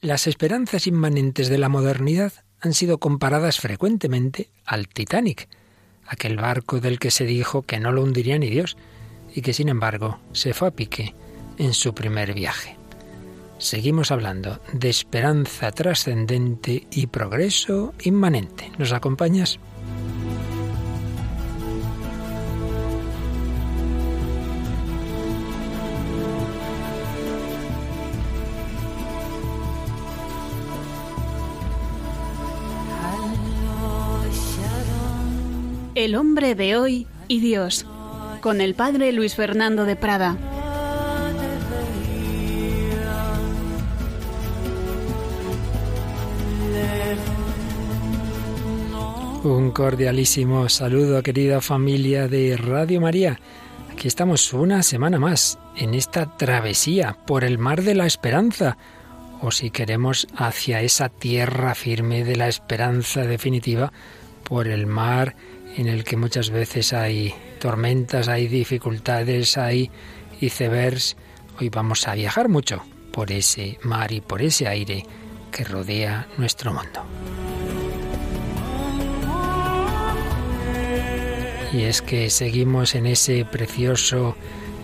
Las esperanzas inmanentes de la modernidad han sido comparadas frecuentemente al Titanic, aquel barco del que se dijo que no lo hundiría ni Dios y que sin embargo se fue a pique en su primer viaje. Seguimos hablando de esperanza trascendente y progreso inmanente. ¿Nos acompañas? El hombre de hoy y Dios, con el padre Luis Fernando de Prada. Un cordialísimo saludo, querida familia de Radio María. Aquí estamos una semana más en esta travesía por el mar de la esperanza, o si queremos hacia esa tierra firme de la esperanza definitiva, por el mar en el que muchas veces hay tormentas, hay dificultades, hay icebergs. Hoy vamos a viajar mucho por ese mar y por ese aire que rodea nuestro mundo. Y es que seguimos en ese precioso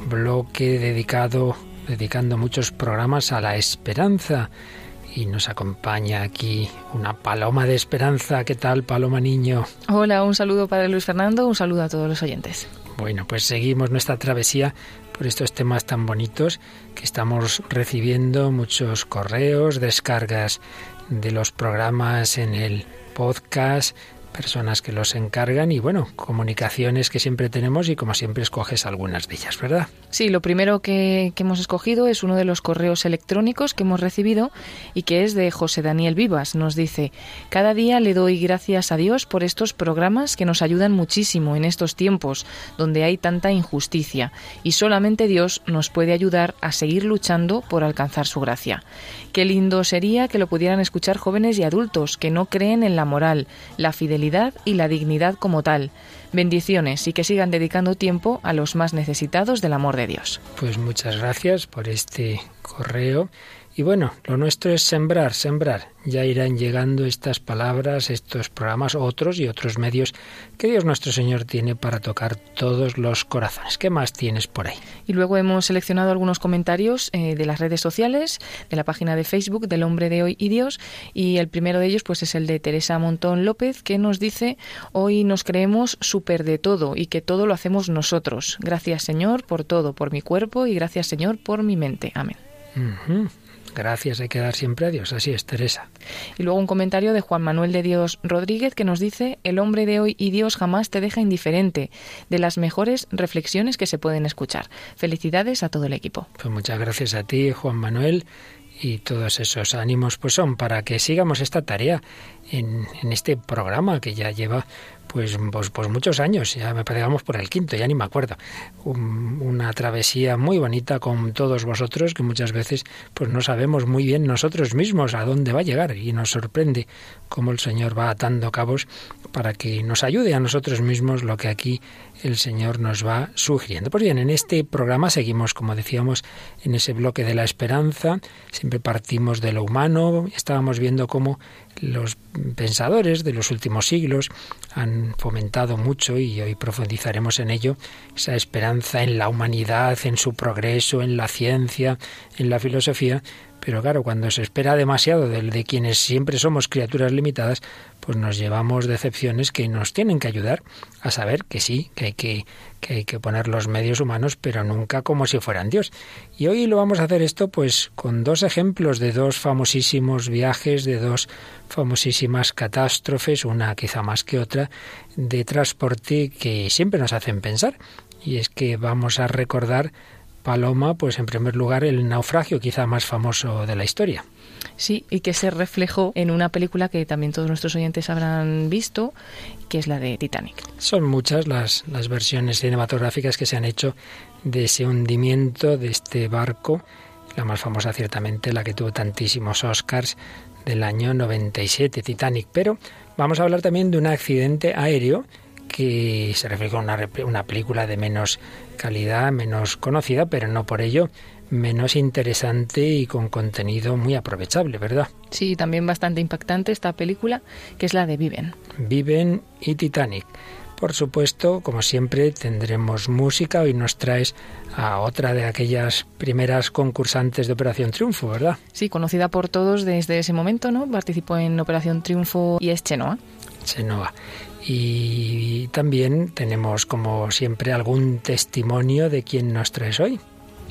bloque dedicado, dedicando muchos programas a la esperanza y nos acompaña aquí una paloma de esperanza. ¿Qué tal, paloma niño? Hola, un saludo para Luis Fernando, un saludo a todos los oyentes. Bueno, pues seguimos nuestra travesía por estos temas tan bonitos que estamos recibiendo muchos correos, descargas de los programas en el podcast, personas que los encargan y bueno, comunicaciones que siempre tenemos y como siempre escoges algunas de ellas, ¿verdad? Sí, lo primero que, que, hemos escogido es uno de los correos electrónicos que hemos recibido y que es de José Daniel Vivas. Nos dice, cada día le doy gracias a Dios por estos programas que nos ayudan muchísimo en estos tiempos donde hay tanta injusticia y solamente Dios nos puede ayudar a seguir luchando por alcanzar su gracia. Qué lindo sería que lo pudieran escuchar jóvenes y adultos que no creen en la moral, la fidelidad y la dignidad como tal. Bendiciones y que sigan dedicando tiempo a los más necesitados del amor de Dios. Pues muchas gracias por este correo y bueno, lo nuestro es sembrar, sembrar. Ya irán llegando estas palabras, estos programas, otros y otros medios que Dios nuestro Señor tiene para tocar todos los corazones. ¿Qué más tienes por ahí? Y luego hemos seleccionado algunos comentarios eh, de las redes sociales, de la página de Facebook del Hombre de Hoy y Dios. Y el primero de ellos pues es el de Teresa Montón López, que nos dice, hoy nos creemos súper de todo y que todo lo hacemos nosotros. Gracias Señor por todo, por mi cuerpo y gracias Señor por mi mente. Amén. Gracias, hay que dar siempre a Dios. Así es, Teresa. Y luego un comentario de Juan Manuel de Dios Rodríguez que nos dice, el hombre de hoy y Dios jamás te deja indiferente, de las mejores reflexiones que se pueden escuchar. Felicidades a todo el equipo. Pues muchas gracias a ti, Juan Manuel. Y todos esos ánimos pues son para que sigamos esta tarea en, en este programa que ya lleva pues, pues, pues, muchos años, ya me parece por el quinto, ya ni me acuerdo. una travesía muy bonita con todos vosotros que muchas veces pues no sabemos muy bien nosotros mismos a dónde va a llegar y nos sorprende cómo el Señor va atando cabos para que nos ayude a nosotros mismos lo que aquí el Señor nos va sugiriendo. Pues bien, en este programa seguimos, como decíamos, en ese bloque de la esperanza, siempre partimos de lo humano, estábamos viendo cómo los pensadores de los últimos siglos han fomentado mucho y hoy profundizaremos en ello, esa esperanza en la humanidad, en su progreso, en la ciencia, en la filosofía, pero claro, cuando se espera demasiado de, de, quienes siempre somos criaturas limitadas, pues nos llevamos decepciones que nos tienen que ayudar a saber que sí, que hay que, que hay que poner los medios humanos, pero nunca como si fueran Dios. Y hoy lo vamos a hacer esto pues con dos ejemplos de dos famosísimos viajes, de dos famosísimas catástrofes, una quizá más que otra, de transporte que siempre nos hacen pensar. Y es que vamos a recordar Paloma, pues en primer lugar el naufragio quizá más famoso de la historia. Sí, y que se reflejó en una película que también todos nuestros oyentes habrán visto, que es la de Titanic. Son muchas las, las versiones cinematográficas que se han hecho de ese hundimiento de este barco, la más famosa ciertamente, la que tuvo tantísimos Oscars del año 97, Titanic. Pero vamos a hablar también de un accidente aéreo que se refleja en una, una película de menos calidad, menos conocida, pero no por ello menos interesante y con contenido muy aprovechable, ¿verdad? Sí, también bastante impactante esta película, que es la de Viven. Viven y Titanic. Por supuesto, como siempre, tendremos música. Hoy nos traes a otra de aquellas primeras concursantes de Operación Triunfo, ¿verdad? Sí, conocida por todos desde ese momento, ¿no? Participó en Operación Triunfo y es Chenoa. Chenoa. Y también tenemos, como siempre, algún testimonio de quién nos traes hoy.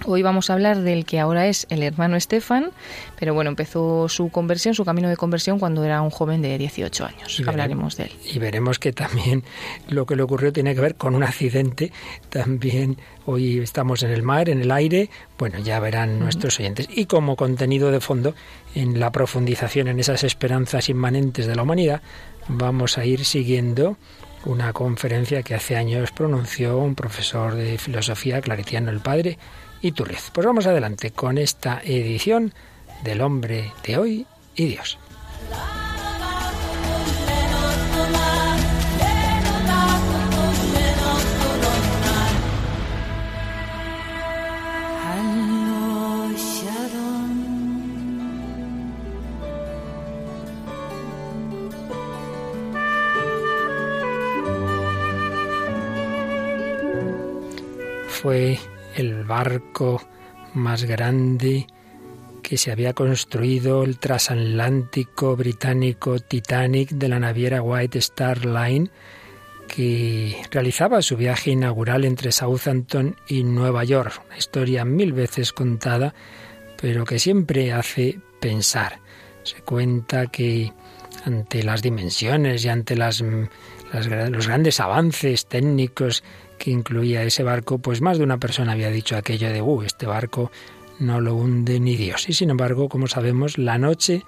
Hoy vamos a hablar del que ahora es el hermano Estefan, pero bueno, empezó su conversión, su camino de conversión cuando era un joven de 18 años. Hablaremos de él. Y veremos que también lo que le ocurrió tiene que ver con un accidente. También hoy estamos en el mar, en el aire. Bueno, ya verán nuestros oyentes. Y como contenido de fondo, en la profundización en esas esperanzas inmanentes de la humanidad, vamos a ir siguiendo una conferencia que hace años pronunció un profesor de filosofía claretiano el padre Iturriz. Pues vamos adelante con esta edición del hombre de hoy y Dios. Fue el barco más grande que se había construido, el transatlántico británico Titanic de la naviera White Star Line, que realizaba su viaje inaugural entre Southampton y Nueva York. Una historia mil veces contada, pero que siempre hace pensar. Se cuenta que ante las dimensiones y ante las, los grandes avances técnicos que incluía ese barco, pues más de una persona había dicho aquello de, uh, este barco no lo hunde ni Dios. Y sin embargo, como sabemos, la noche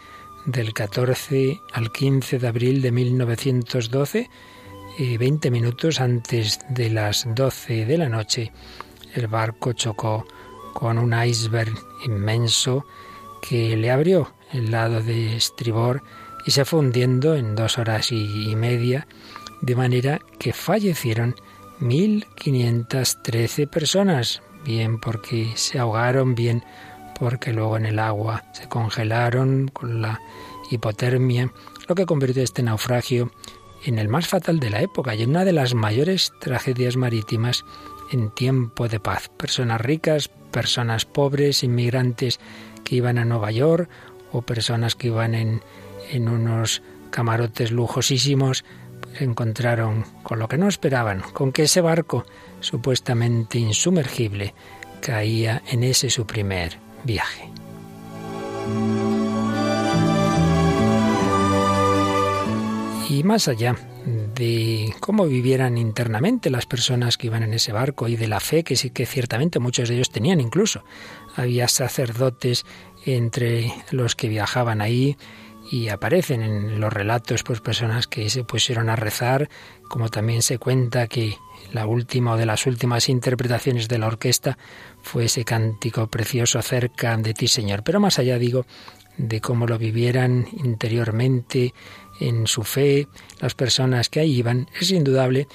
del 14 al 15 de abril de 1912, 20 eh, minutos antes de las 12 de la noche, el barco chocó con un iceberg inmenso que le abrió el lado de estribor y se fue hundiendo en dos horas y media, de manera que fallecieron 1.513 personas, bien porque se ahogaron, bien porque luego en el agua se congelaron con la hipotermia, lo que convirtió este naufragio en el más fatal de la época y en una de las mayores tragedias marítimas en tiempo de paz. Personas ricas, personas pobres, inmigrantes que iban a Nueva York o personas que iban en, en unos camarotes lujosísimos, encontraron con lo que no esperaban, con que ese barco supuestamente insumergible caía en ese su primer viaje. Y más allá de cómo vivieran internamente las personas que iban en ese barco y de la fe que sí que ciertamente muchos de ellos tenían incluso. Había sacerdotes entre los que viajaban ahí y aparecen en los relatos pues personas que se pusieron a rezar, como también se cuenta que la última o de las últimas interpretaciones de la orquesta fue ese cántico precioso cerca de ti, Señor. Pero más allá digo de cómo lo vivieran interiormente en su fe las personas que ahí iban, es indudable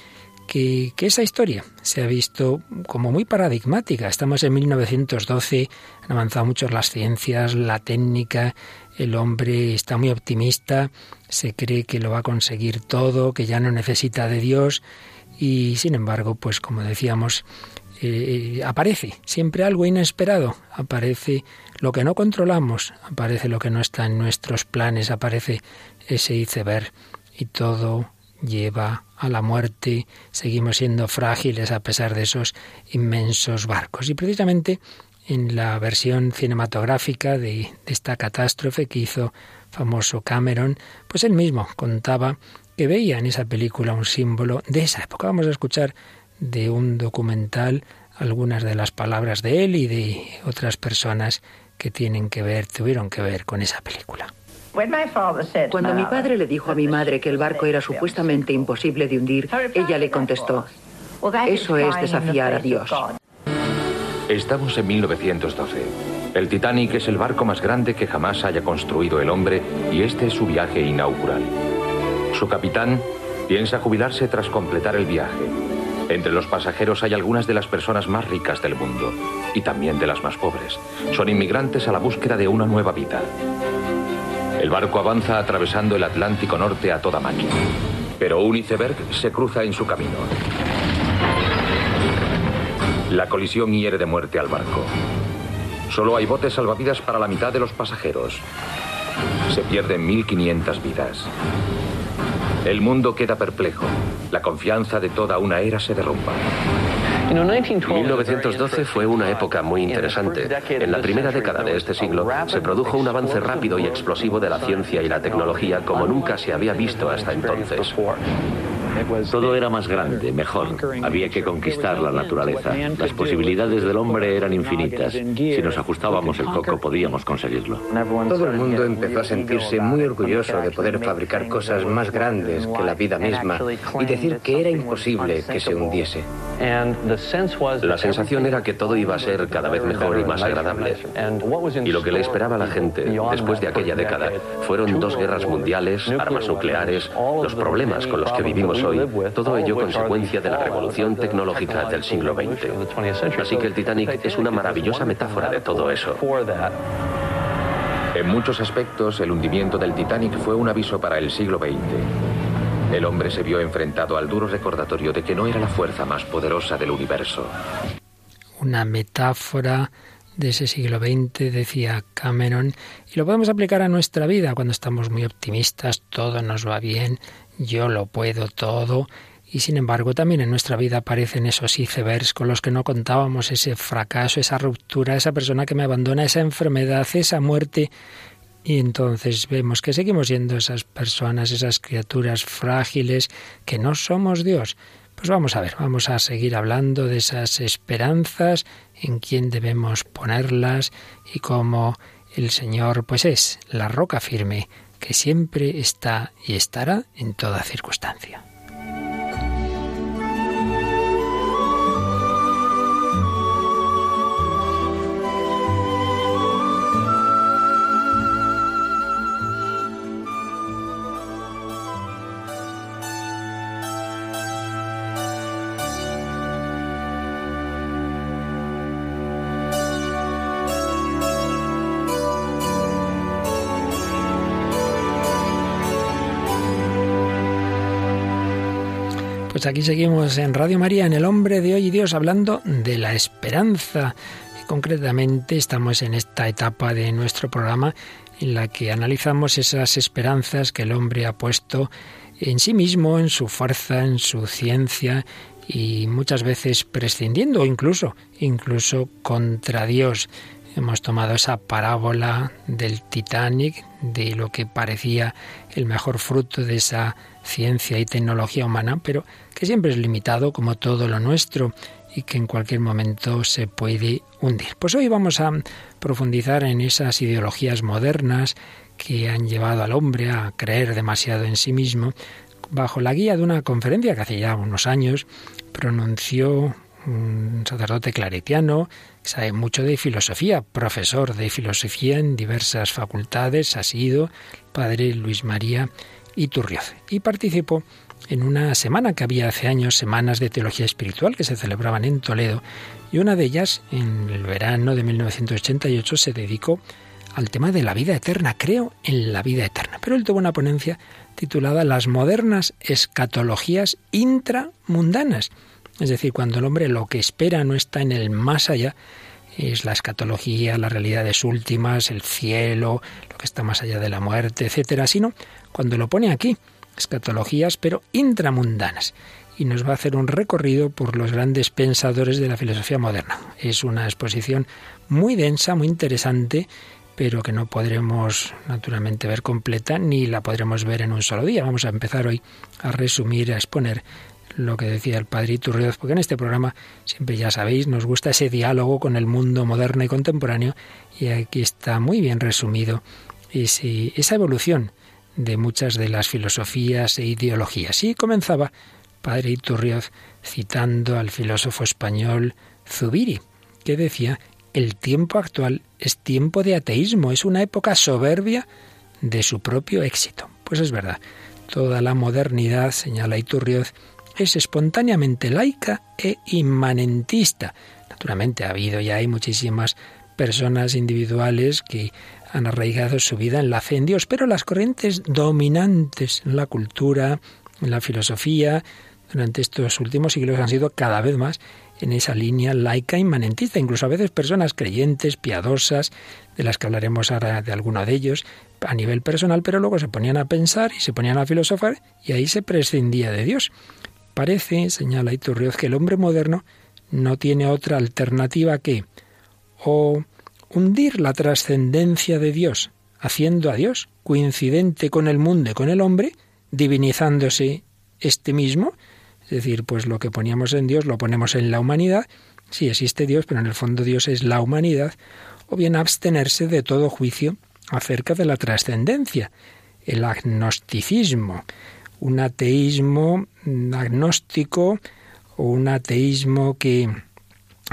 que, esa historia se ha visto como muy paradigmática. Estamos en 1912, han avanzado mucho las ciencias, la técnica, el hombre está muy optimista, se cree que lo va a conseguir todo, que ya no necesita de Dios y sin embargo, pues como decíamos, eh, aparece siempre algo inesperado, aparece lo que no controlamos, aparece lo que no está en nuestros planes, aparece ese iceberg y todo lleva a la muerte, seguimos siendo frágiles a pesar de esos inmensos barcos. Y precisamente en la versión cinematográfica de, esta catástrofe que hizo famoso Cameron, pues él mismo contaba que veía en esa película un símbolo de esa época. Vamos a escuchar de un documental algunas de las palabras de él y de otras personas que tienen que ver, tuvieron que ver con esa película. Cuando mi padre le dijo a mi madre que el barco era supuestamente imposible de hundir, ella le contestó, eso es desafiar a Dios. Estamos en 1912. El Titanic es el barco más grande que jamás haya construido el hombre y este es su viaje inaugural. Su capitán piensa jubilarse tras completar el viaje. Entre los pasajeros hay algunas de las personas más ricas del mundo y también de las más pobres. Son inmigrantes a la búsqueda de una nueva vida. El barco avanza atravesando el Atlántico Norte a toda máquina, pero un iceberg se cruza en su camino. La colisión hiere de muerte al barco. Solo hay botes salvavidas para la mitad de los pasajeros. Se pierden 1.500 vidas. El mundo queda perplejo. La confianza de toda una era se derrumba. 1912 fue una época muy interesante. En la primera década de este siglo se produjo un avance rápido y explosivo de la ciencia y la tecnología como nunca se había visto hasta entonces. Todo era más grande, mejor. Había que conquistar la naturaleza. Las posibilidades del hombre eran infinitas. Si nos ajustábamos el coco podíamos conseguirlo. Todo el mundo empezó a sentirse muy orgulloso de poder fabricar cosas más grandes que la vida misma y decir que era imposible que se hundiese. La sensación era que todo iba a ser cada vez mejor y más agradable. Y lo que le esperaba a la gente después de aquella década fueron dos guerras mundiales, armas nucleares, los problemas con los que vivimos hoy, todo ello consecuencia de la revolución tecnológica del siglo XX. Así que el Titanic es una maravillosa metáfora de todo eso. En muchos aspectos, el hundimiento del Titanic fue un aviso para el siglo XX. El hombre se vio enfrentado al duro recordatorio de que no era la fuerza más poderosa del universo. Una metáfora de ese siglo XX, decía Cameron, y lo podemos aplicar a nuestra vida cuando estamos muy optimistas, todo nos va bien, yo lo puedo todo, y sin embargo también en nuestra vida aparecen esos icebergs con los que no contábamos, ese fracaso, esa ruptura, esa persona que me abandona, esa enfermedad, esa muerte. Y entonces vemos que seguimos siendo esas personas, esas criaturas frágiles, que no somos Dios. Pues vamos a ver, vamos a seguir hablando de esas esperanzas, en quién debemos ponerlas y cómo el Señor pues es la roca firme que siempre está y estará en toda circunstancia. Pues aquí seguimos en Radio María, en El Hombre de Hoy y Dios, hablando de la esperanza. Y concretamente estamos en esta etapa de nuestro programa en la que analizamos esas esperanzas que el hombre ha puesto en sí mismo, en su fuerza, en su ciencia y muchas veces prescindiendo incluso, incluso contra Dios. Hemos tomado esa parábola del Titanic, de lo que parecía el mejor fruto de esa ciencia y tecnología humana, pero que siempre es limitado como todo lo nuestro y que en cualquier momento se puede hundir. Pues hoy vamos a profundizar en esas ideologías modernas que han llevado al hombre a creer demasiado en sí mismo, bajo la guía de una conferencia que hace ya unos años pronunció un sacerdote claretiano sabe mucho de filosofía, profesor de filosofía en diversas facultades, ha sido padre Luis María Iturrioz. Y participó en una semana que había hace años, semanas de teología espiritual que se celebraban en Toledo, y una de ellas, en el verano de 1988, se dedicó al tema de la vida eterna, creo en la vida eterna. Pero él tuvo una ponencia titulada Las modernas escatologías intramundanas. Es decir, cuando el hombre lo que espera no está en el más allá, es la escatología, las realidades últimas, el cielo, lo que está más allá de la muerte, etcétera, sino cuando lo pone aquí, escatologías, pero intramundanas. Y nos va a hacer un recorrido por los grandes pensadores de la filosofía moderna. Es una exposición muy densa, muy interesante, pero que no podremos naturalmente ver completa ni la podremos ver en un solo día. Vamos a empezar hoy a resumir, a exponer lo que decía el padre Iturrioz, porque en este programa siempre ya sabéis, nos gusta ese diálogo con el mundo moderno y contemporáneo y aquí está muy bien resumido esa evolución de muchas de las filosofías e ideologías. Y comenzaba padre Iturrioz citando al filósofo español Zubiri, que decía, el tiempo actual es tiempo de ateísmo, es una época soberbia de su propio éxito. Pues es verdad, toda la modernidad, señala Iturrioz, es espontáneamente laica e inmanentista. Naturalmente ha habido y hay muchísimas personas individuales que han arraigado su vida en la fe en Dios, pero las corrientes dominantes en la cultura, en la filosofía, durante estos últimos siglos han sido cada vez más en esa línea laica inmanentista, incluso a veces personas creyentes, piadosas, de las que hablaremos ahora de alguno de ellos a nivel personal, pero luego se ponían a pensar y se ponían a filosofar y ahí se prescindía de Dios. Parece, señala Iturrioz, que el hombre moderno no tiene otra alternativa que o hundir la trascendencia de Dios, haciendo a Dios coincidente con el mundo y con el hombre, divinizándose este mismo, es decir, pues lo que poníamos en Dios lo ponemos en la humanidad, sí existe Dios, pero en el fondo Dios es la humanidad, o bien abstenerse de todo juicio acerca de la trascendencia, el agnosticismo, un ateísmo agnóstico o un ateísmo que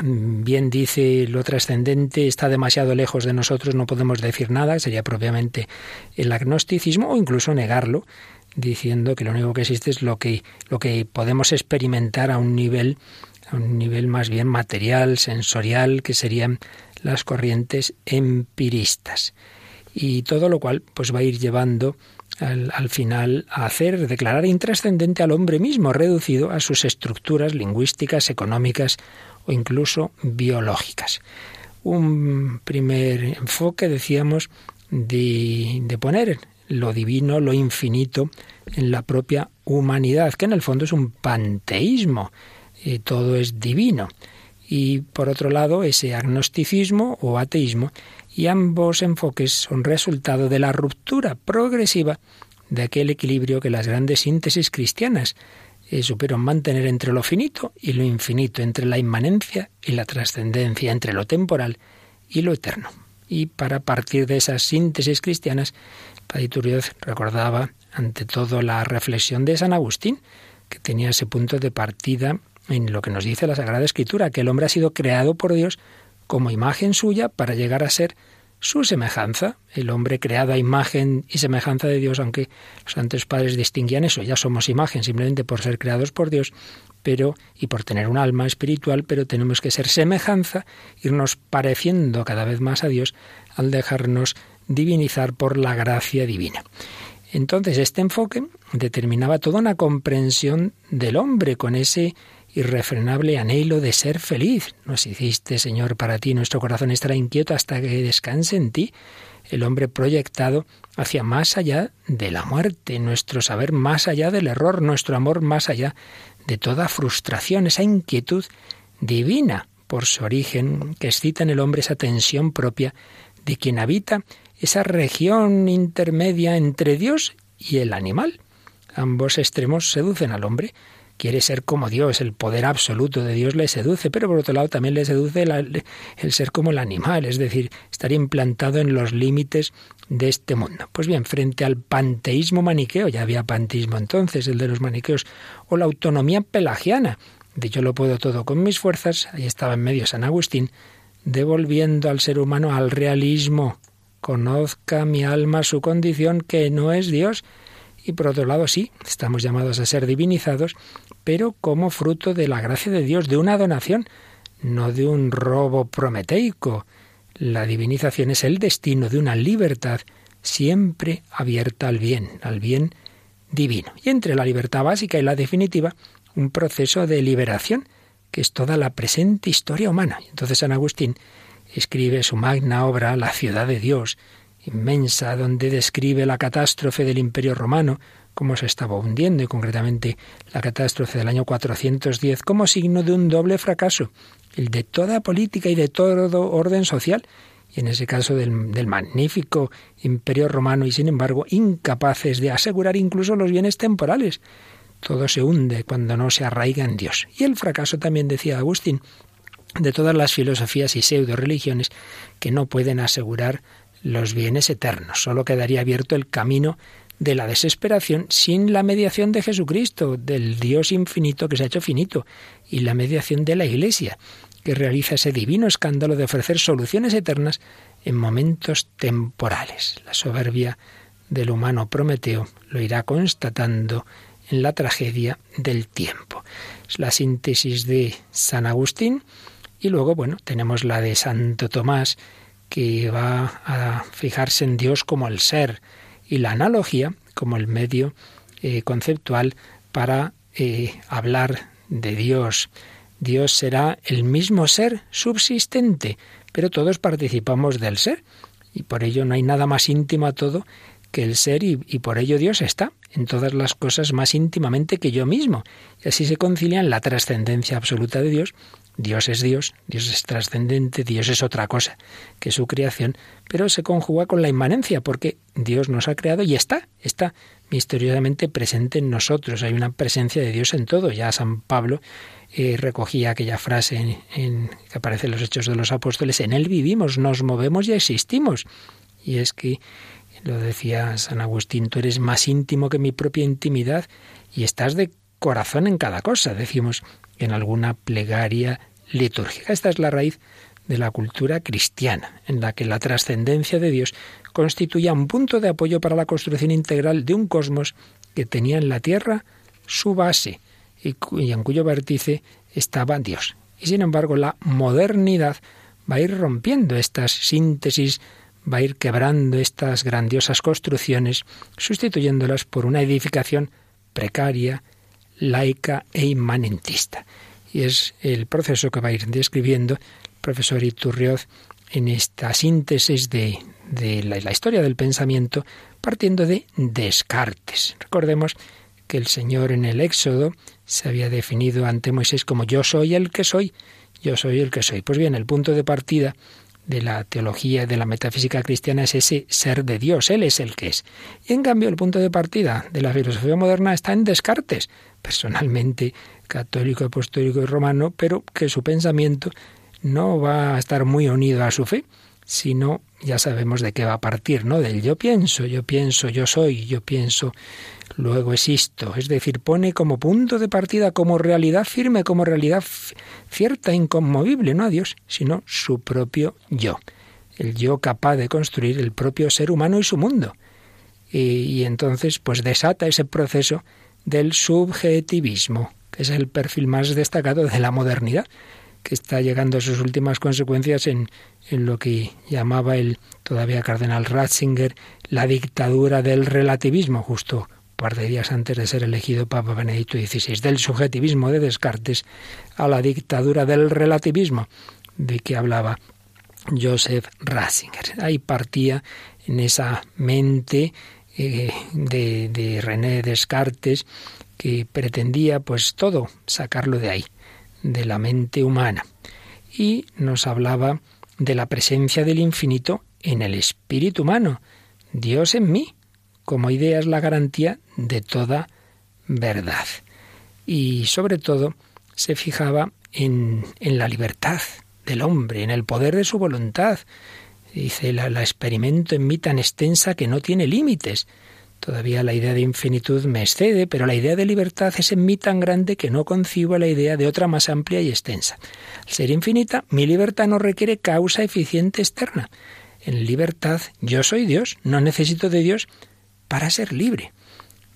bien dice lo trascendente está demasiado lejos de nosotros, no podemos decir nada, sería propiamente el agnosticismo o incluso negarlo diciendo que lo único que existe es lo que, lo que podemos experimentar a un nivel a un nivel más bien material, sensorial, que serían las corrientes empiristas. Y todo lo cual pues va a ir llevando al, al, final a hacer, declarar intrascendente al hombre mismo, reducido a sus estructuras lingüísticas, económicas o incluso biológicas. Un primer enfoque, decíamos, de, de poner lo divino, lo infinito en la propia humanidad, que en el fondo es un panteísmo, y todo es divino. Y por otro lado, ese agnosticismo o ateísmo, y ambos enfoques son resultado de la ruptura progresiva de aquel equilibrio que las grandes síntesis cristianas eh, supieron mantener entre lo finito y lo infinito, entre la inmanencia y la trascendencia, entre lo temporal y lo eterno. Y para partir de esas síntesis cristianas, Padre recordaba ante todo la reflexión de San Agustín, que tenía ese punto de partida en lo que nos dice la Sagrada Escritura, que el hombre ha sido creado por Dios como imagen suya para llegar a ser su semejanza, el hombre creado a imagen y semejanza de Dios, aunque los santos padres distinguían eso, ya somos imagen simplemente por ser creados por Dios, pero y por tener un alma espiritual, pero tenemos que ser semejanza, irnos pareciendo cada vez más a Dios al dejarnos divinizar por la gracia divina. Entonces este enfoque determinaba toda una comprensión del hombre con ese irrefrenable anhelo de ser feliz. Nos hiciste, Señor, para ti, nuestro corazón estará inquieto hasta que descanse en ti. El hombre proyectado hacia más allá de la muerte, nuestro saber más allá del error, nuestro amor más allá de toda frustración, esa inquietud divina por su origen que excita en el hombre esa tensión propia de quien habita esa región intermedia entre Dios y el animal. Ambos extremos seducen al hombre. Quiere ser como Dios, el poder absoluto de Dios le seduce, pero por otro lado también le seduce el, ser como el animal, es decir, estar implantado en los límites de este mundo. Pues bien, frente al panteísmo maniqueo, ya había panteísmo entonces, el de los maniqueos, o la autonomía pelagiana, de yo lo puedo todo con mis fuerzas, ahí estaba en medio San Agustín, devolviendo al ser humano al realismo, conozca mi alma su condición que no es Dios. Y por otro lado, sí, estamos llamados a ser divinizados, pero como fruto de la gracia de Dios, de una donación, no de un robo prometeico. La divinización es el destino de una libertad siempre abierta al bien, al bien divino. Y entre la libertad básica y la definitiva, un proceso de liberación, que es toda la presente historia humana. Entonces San Agustín escribe su magna obra La ciudad de Dios, inmensa, donde describe la catástrofe del Imperio Romano, cómo se estaba hundiendo, y concretamente la catástrofe del año 410, como signo de un doble fracaso, el de toda política y de todo orden social, y en ese caso del, magnífico imperio romano, y sin embargo incapaces de asegurar incluso los bienes temporales. Todo se hunde cuando no se arraiga en Dios. Y el fracaso también, decía Agustín, de todas las filosofías y pseudo religiones que no pueden asegurar los bienes eternos. Solo quedaría abierto el camino de la desesperación sin la mediación de Jesucristo, del Dios infinito que se ha hecho finito, y la mediación de la Iglesia, que realiza ese divino escándalo de ofrecer soluciones eternas en momentos temporales. La soberbia del humano Prometeo lo irá constatando en la tragedia del tiempo. Es la síntesis de San Agustín y luego, bueno, tenemos la de Santo Tomás, que va a fijarse en Dios como el ser y la analogía como el medio eh, conceptual para eh, hablar de Dios. Dios será el mismo ser subsistente, pero todos participamos del ser y por ello no hay nada más íntimo a todo que el ser y, por ello Dios está en todas las cosas más íntimamente que yo mismo. Y así se concilian la trascendencia absoluta de Dios. Dios es Dios, Dios es trascendente, Dios es otra cosa que su creación, pero se conjuga con la inmanencia porque Dios nos ha creado y está, está misteriosamente presente en nosotros. Hay una presencia de Dios en todo. Ya San Pablo eh, recogía aquella frase en, que aparece en los Hechos de los Apóstoles, en Él vivimos, nos movemos y existimos. Y es que lo decía San Agustín, tú eres más íntimo que mi propia intimidad y estás de corazón en cada cosa, decimos en alguna plegaria litúrgica. Esta es la raíz de la cultura cristiana, en la que la trascendencia de Dios constituía un punto de apoyo para la construcción integral de un cosmos que tenía en la Tierra su base y, y en cuyo vértice estaba Dios. Y sin embargo, la modernidad va a ir rompiendo estas síntesis va a ir quebrando estas grandiosas construcciones, sustituyéndolas por una edificación precaria, laica e inmanentista. Y es el proceso que va a ir describiendo el profesor Iturrioz en esta síntesis de, la, la historia del pensamiento, partiendo de Descartes. Recordemos que el Señor en el Éxodo se había definido ante Moisés como yo soy el que soy, yo soy el que soy. Pues bien, el punto de partida de la teología, de la metafísica cristiana es ese ser de Dios, Él es el que es. Y en cambio el punto de partida de la filosofía moderna está en Descartes, personalmente católico, apostólico y romano, pero que su pensamiento no va a estar muy unido a su fe, sino ya sabemos de qué va a partir, ¿no? Del yo pienso, yo pienso, yo soy, yo pienso, luego existo. Es decir, pone como punto de partida, como realidad firme, como realidad cierta, inconmovible, no a Dios, sino su propio yo. El yo capaz de construir el propio ser humano y su mundo. Y, y entonces, pues desata ese proceso del subjetivismo, es el perfil más destacado de la modernidad que está llegando a sus últimas consecuencias en, en lo que llamaba el todavía cardenal Ratzinger la dictadura del relativismo, justo par de días antes de ser elegido Papa Benedicto XVI, del subjetivismo de Descartes a la dictadura del relativismo de que hablaba Joseph Ratzinger. Ahí partía en esa mente eh, de, de René Descartes que pretendía pues todo sacarlo de ahí de la mente humana. Y nos hablaba de la presencia del infinito en el espíritu humano. Dios en mí, como idea, es la garantía de toda verdad. Y sobre todo se fijaba en, en la libertad del hombre, en el poder de su voluntad. Dice, la, la experimento en mí tan extensa que no tiene límites. Todavía la idea de infinitud me excede, pero la idea de libertad es en mí tan grande que no concibo la idea de otra más amplia y extensa. Al ser infinita, mi libertad no requiere causa eficiente externa. En libertad yo soy Dios, no necesito de Dios para ser libre.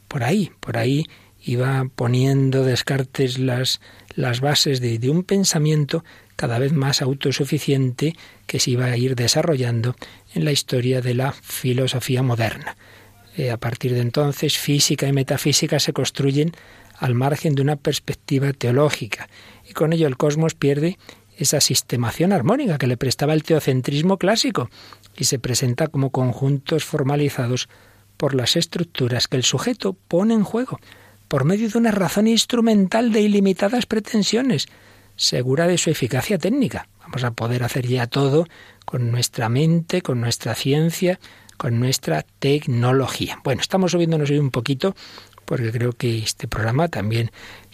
Por ahí, por ahí iba poniendo Descartes las, las bases de, de un pensamiento cada vez más autosuficiente que se iba a ir desarrollando en la historia de la filosofía moderna. Eh, a partir de entonces, física y metafísica se construyen al margen de una perspectiva teológica, y con ello el cosmos pierde esa sistemación armónica que le prestaba el teocentrismo clásico, y se presenta como conjuntos formalizados por las estructuras que el sujeto pone en juego, por medio de una razón instrumental de ilimitadas pretensiones, segura de su eficacia técnica. Vamos a poder hacer ya todo con nuestra mente, con nuestra ciencia, con nuestra tecnología. Bueno, estamos subiéndonos hoy un poquito porque creo que este programa también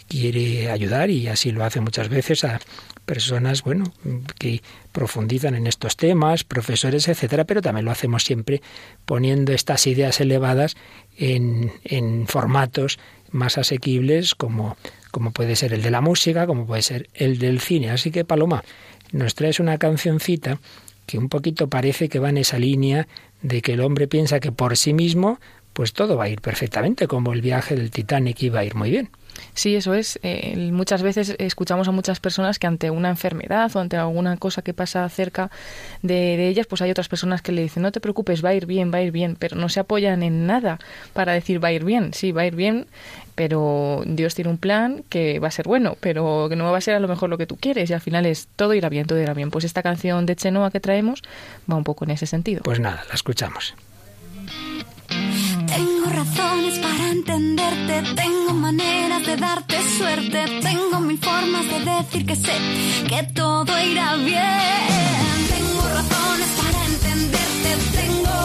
quiere ayudar y así lo hace muchas veces a personas, bueno, que profundizan en estos temas, profesores, etcétera, pero también lo hacemos siempre poniendo estas ideas elevadas en, en formatos más asequibles como, como puede ser el de la música, como puede ser el del cine. Así que, Paloma, nos traes una cancioncita que un poquito parece que va en esa línea de que el hombre piensa que por sí mismo pues todo va a ir perfectamente, como el viaje del Titanic iba a ir muy bien. Sí, eso es. Eh, muchas veces escuchamos a muchas personas que ante una enfermedad o ante alguna cosa que pasa cerca de, ellas, pues hay otras personas que le dicen, no te preocupes, va a ir bien, va a ir bien, pero no se apoyan en nada para decir va a ir bien. Sí, va a ir bien, pero Dios tiene un plan que va a ser bueno, pero que no va a ser a lo mejor lo que tú quieres y al final es todo irá bien, todo irá bien. Pues esta canción de Chenoa que traemos va un poco en ese sentido. Pues nada, la escuchamos. Tengo razones para entenderte, tengo maneras de darte suerte, tengo mil formas de decir que sé que todo irá bien. Tengo razones para entenderte, tengo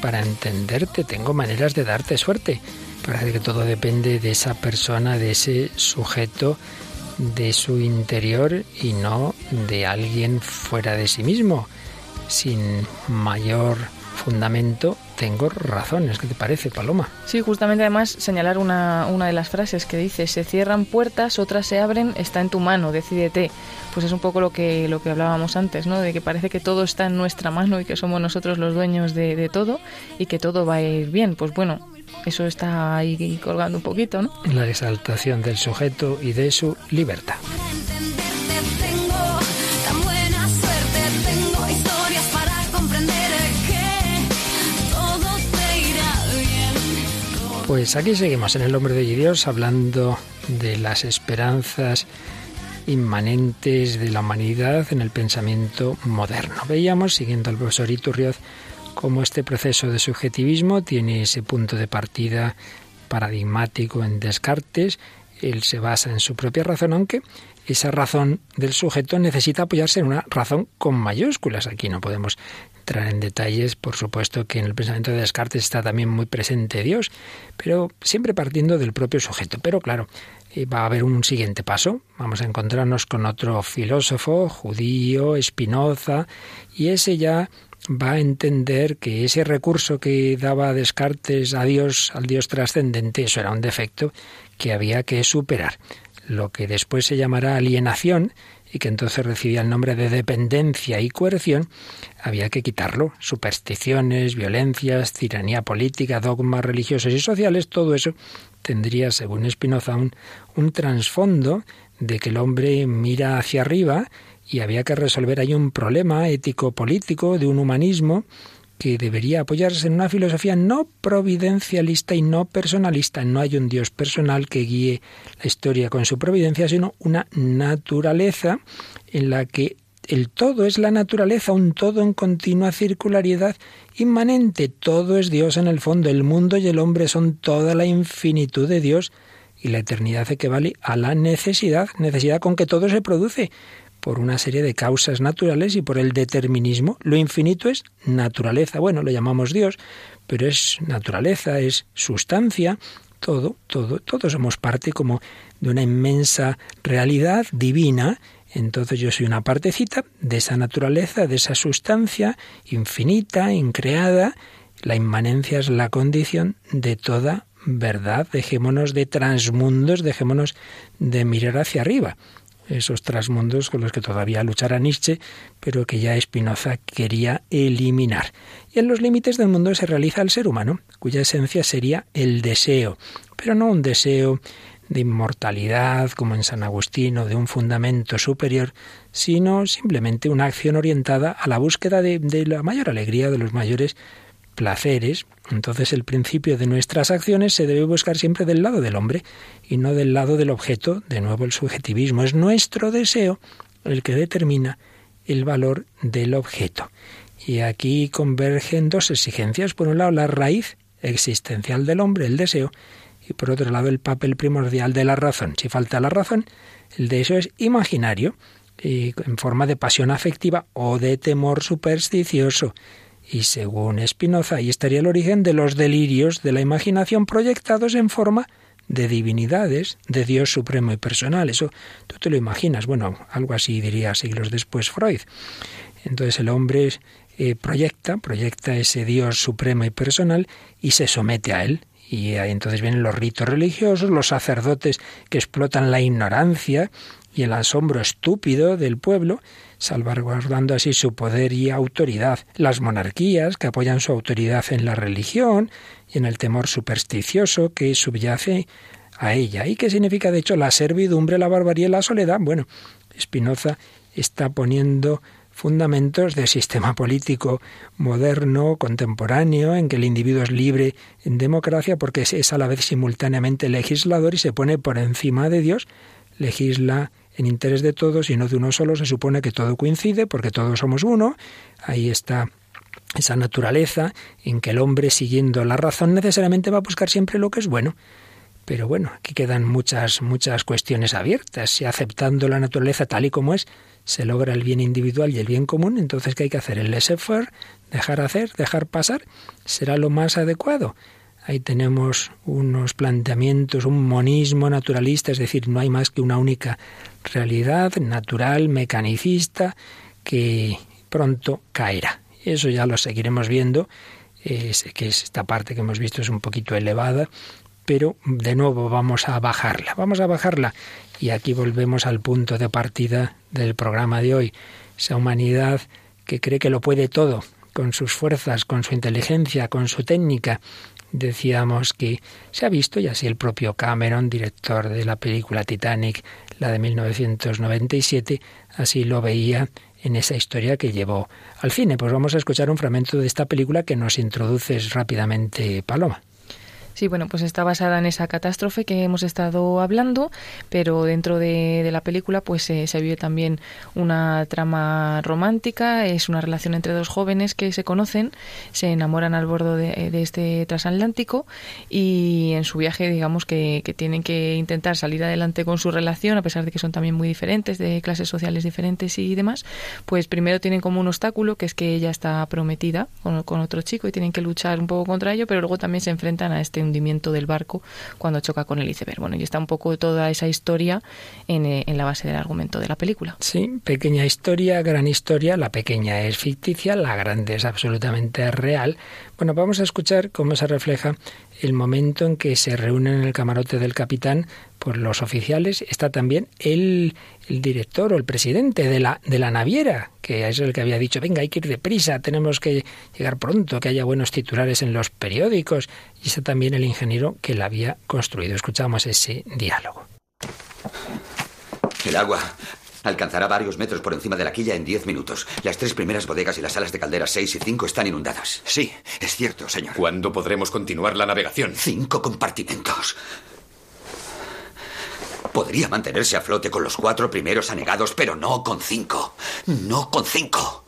para entenderte, tengo maneras de darte suerte. Parece que todo depende de esa persona, de ese sujeto, de su interior y no de alguien fuera de sí mismo. Sin mayor fundamento, tengo razones. ¿Qué te parece, Paloma? Sí, justamente además señalar una, una de las frases que dice, se cierran puertas, otras se abren, está en tu mano, decídete. Pues es un poco lo que, lo que hablábamos antes, ¿no? De que parece que todo está en nuestra mano y que somos nosotros los dueños de, de todo y que todo va a ir bien. Pues bueno, eso está ahí colgando un poquito, ¿no? La exaltación del sujeto y de su libertad. Pues aquí seguimos en el Hombre de Dios hablando de las esperanzas inmanentes de la humanidad en el pensamiento moderno. Veíamos, siguiendo al profesor Iturrioz, cómo este proceso de subjetivismo tiene ese punto de partida paradigmático en Descartes. Él se basa en su propia razón, aunque esa razón del sujeto necesita apoyarse en una razón con mayúsculas. Aquí no podemos entrar en detalles, por supuesto que en el pensamiento de Descartes está también muy presente Dios, pero siempre partiendo del propio sujeto. Pero claro, eh, va a haber un siguiente paso. Vamos a encontrarnos con otro filósofo judío, Spinoza, y ese ya va a entender que ese recurso que daba Descartes a Dios, al Dios trascendente, eso era un defecto que había que superar. Lo que después se llamará alienación y que entonces recibía el nombre de dependencia y coerción, había que quitarlo. Supersticiones, violencias, tiranía política, dogmas religiosos y sociales, todo eso tendría, según Spinoza, un, un trasfondo de que el hombre mira hacia arriba y había que resolver ahí un problema ético-político de un humanismo que debería apoyarse en una filosofía no providencialista y no personalista. No hay un Dios personal que guíe la historia con su providencia, sino una naturaleza en la que el todo es la naturaleza, un todo en continua circularidad inmanente. Todo es Dios en el fondo. El mundo y el hombre son toda la infinitud de Dios y la eternidad equivale a la necesidad, necesidad con que todo se produce por una serie de causas naturales y por el determinismo. Lo infinito es naturaleza. Bueno, lo llamamos Dios, pero es naturaleza, es sustancia, todo, todo, todos somos parte como de una inmensa realidad divina. Entonces yo soy una partecita de esa naturaleza, de esa sustancia infinita, increada. La inmanencia es la condición de toda verdad. Dejémonos de transmundos, dejémonos de mirar hacia arriba esos trasmundos con los que todavía luchará Nietzsche, pero que ya Spinoza quería eliminar. Y en los límites del mundo se realiza el ser humano, cuya esencia sería el deseo, pero no un deseo de inmortalidad, como en San Agustín, o de un fundamento superior, sino simplemente una acción orientada a la búsqueda de, de la mayor alegría, de los mayores placeres, entonces el principio de nuestras acciones se debe buscar siempre del lado del hombre y no del lado del objeto, de nuevo el subjetivismo. Es nuestro deseo el que determina el valor del objeto. Y aquí convergen dos exigencias. Por un lado, la raíz existencial del hombre, el deseo, y por otro lado, el papel primordial de la razón. Si falta la razón, el deseo es imaginario, y en forma de pasión afectiva o de temor supersticioso. Y según Spinoza, ahí estaría el origen de los delirios de la imaginación proyectados en forma de divinidades, de Dios supremo y personal. Eso tú te lo imaginas. Bueno, algo así diría siglos después Freud. Entonces el hombre eh, proyecta, proyecta ese Dios supremo y personal y se somete a él. Y ahí entonces vienen los ritos religiosos, los sacerdotes que explotan la ignorancia y el asombro estúpido del pueblo salvaguardando así su poder y autoridad. Las monarquías, que apoyan su autoridad en la religión y en el temor supersticioso que subyace a ella. ¿Y qué significa, de hecho, la servidumbre, la barbarie y la soledad? Bueno, Spinoza está poniendo fundamentos del sistema político moderno, contemporáneo, en que el individuo es libre en democracia porque es a la vez simultáneamente legislador y se pone por encima de Dios, legisla en interés de todos y no de uno solo, se supone que todo coincide porque todos somos uno. Ahí está esa naturaleza en que el hombre, siguiendo la razón, necesariamente va a buscar siempre lo que es bueno. Pero bueno, aquí quedan muchas, muchas cuestiones abiertas. Si aceptando la naturaleza tal y como es, se logra el bien individual y el bien común, entonces ¿qué hay que hacer? El laissez-faire, dejar hacer, dejar pasar, será lo más adecuado. Ahí tenemos unos planteamientos, un monismo naturalista, es decir, no hay más que una única realidad natural, mecanicista, que pronto caerá. Eso ya lo seguiremos viendo, es, que esta parte que hemos visto es un poquito elevada, pero de nuevo vamos a bajarla, vamos a bajarla. Y aquí volvemos al punto de partida del programa de hoy, esa humanidad que cree que lo puede todo, con sus fuerzas, con su inteligencia, con su técnica, decíamos que se ha visto, y así el propio Cameron, director de la película Titanic, la de 1997, así lo veía en esa historia que llevó al cine. Pues vamos a escuchar un fragmento de esta película que nos introduce rápidamente Paloma. Sí, bueno, pues está basada en esa catástrofe que hemos estado hablando, pero dentro de, la película pues se vive también una trama romántica, es una relación entre dos jóvenes que se conocen, se enamoran al borde de, este transatlántico y en su viaje digamos que, tienen que intentar salir adelante con su relación, a pesar de que son también muy diferentes, de clases sociales diferentes y demás, pues primero tienen como un obstáculo que es que ella está prometida con, con otro chico y tienen que luchar un poco contra ello, pero luego también se enfrentan a este hundimiento del barco cuando choca con el iceberg. Bueno, y está un poco toda esa historia en, eh, en la base del argumento de la película. Sí, pequeña historia, gran historia. La pequeña es ficticia, la grande es absolutamente real. Bueno, vamos a escuchar cómo se refleja el momento en que se reúnen en el camarote del capitán por los oficiales. Está también el, el, director o el presidente de la, de la naviera, que es el que había dicho, venga, hay que ir deprisa, tenemos que llegar pronto, que haya buenos titulares en los periódicos. Y está también el ingeniero que la había construido. Escuchamos ese diálogo. El agua Alcanzará varios metros por encima de la quilla en diez minutos. Las tres primeras bodegas y las salas de calderas 6 y 5 están inundadas. Sí, es cierto, señor. ¿Cuándo podremos continuar la navegación? Cinco compartimentos. Podría mantenerse a flote con los cuatro primeros anegados, pero no con cinco. No con cinco.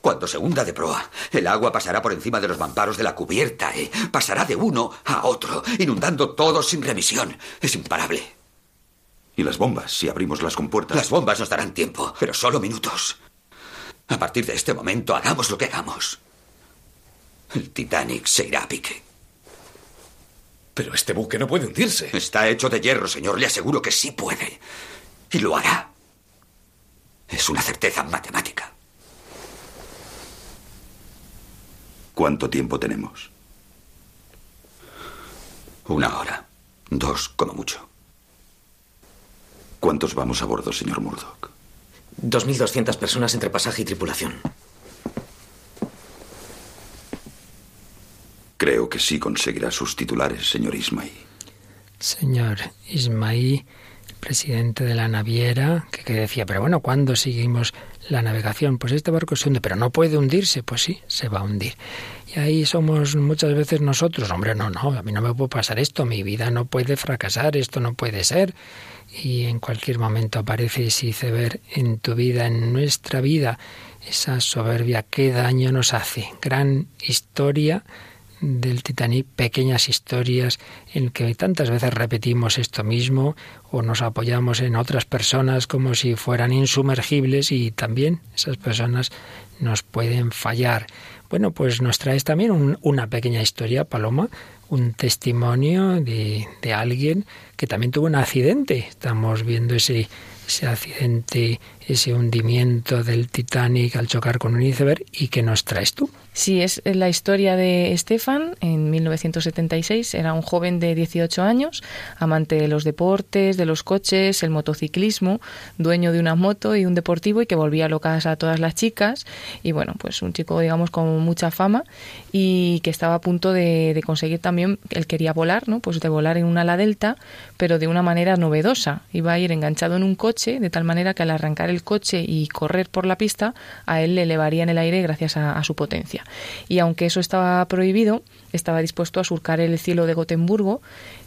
Cuando se hunda de proa, el agua pasará por encima de los mamparos de la cubierta, ¿eh? pasará de uno a otro, inundando todo sin remisión. Es imparable. ¿Y las bombas, si abrimos las compuertas? Las bombas nos darán tiempo, pero solo minutos. A partir de este momento, hagamos lo que hagamos. El Titanic se irá a pique. Pero este buque no puede hundirse. Está hecho de hierro, señor. Le aseguro que sí puede. Y lo hará. Es una certeza matemática. ¿Cuánto tiempo tenemos? Una hora. Dos, como mucho. ¿Cuántos vamos a bordo, señor Murdoch? 2.200 personas entre pasaje y tripulación. Creo que sí conseguirá sus titulares, señor Ismay. Señor Ismaí, presidente de la naviera, que, que decía, pero bueno, ¿cuándo seguimos la navegación? Pues este barco se hunde, pero no puede hundirse. Pues sí, se va a hundir. Y ahí somos muchas veces nosotros, hombre, no, no, a mí no me puede pasar esto, mi vida no puede fracasar, esto no puede ser. Y en cualquier momento aparece ese iceberg en tu vida, en nuestra vida, esa soberbia, qué daño nos hace. Gran historia del Titanic, pequeñas historias en que tantas veces repetimos esto mismo o nos apoyamos en otras personas como si fueran insumergibles y también esas personas nos pueden fallar. Bueno, pues nos traes también un- una pequeña historia, Paloma, un testimonio de, de alguien que también tuvo un accidente. Estamos viendo ese, ese accidente, ese hundimiento del Titanic al chocar con un iceberg y que nos traes tú. Sí, es la historia de Stefan en 1976. Era un joven de 18 años, amante de los deportes, de los coches, el motociclismo, dueño de una moto y un deportivo y que volvía locas a todas las chicas. Y bueno, pues un chico, digamos, con mucha fama y que estaba a punto de, conseguir también, él quería volar, ¿no? Pues de volar en una ala delta, pero de una manera novedosa. Iba a ir enganchado en un coche, de tal manera que al arrancar el coche y correr por la pista, a él le elevaría en el aire gracias a, a su potencia. Y aunque eso estaba prohibido, estaba dispuesto a surcar el cielo de Gotemburgo,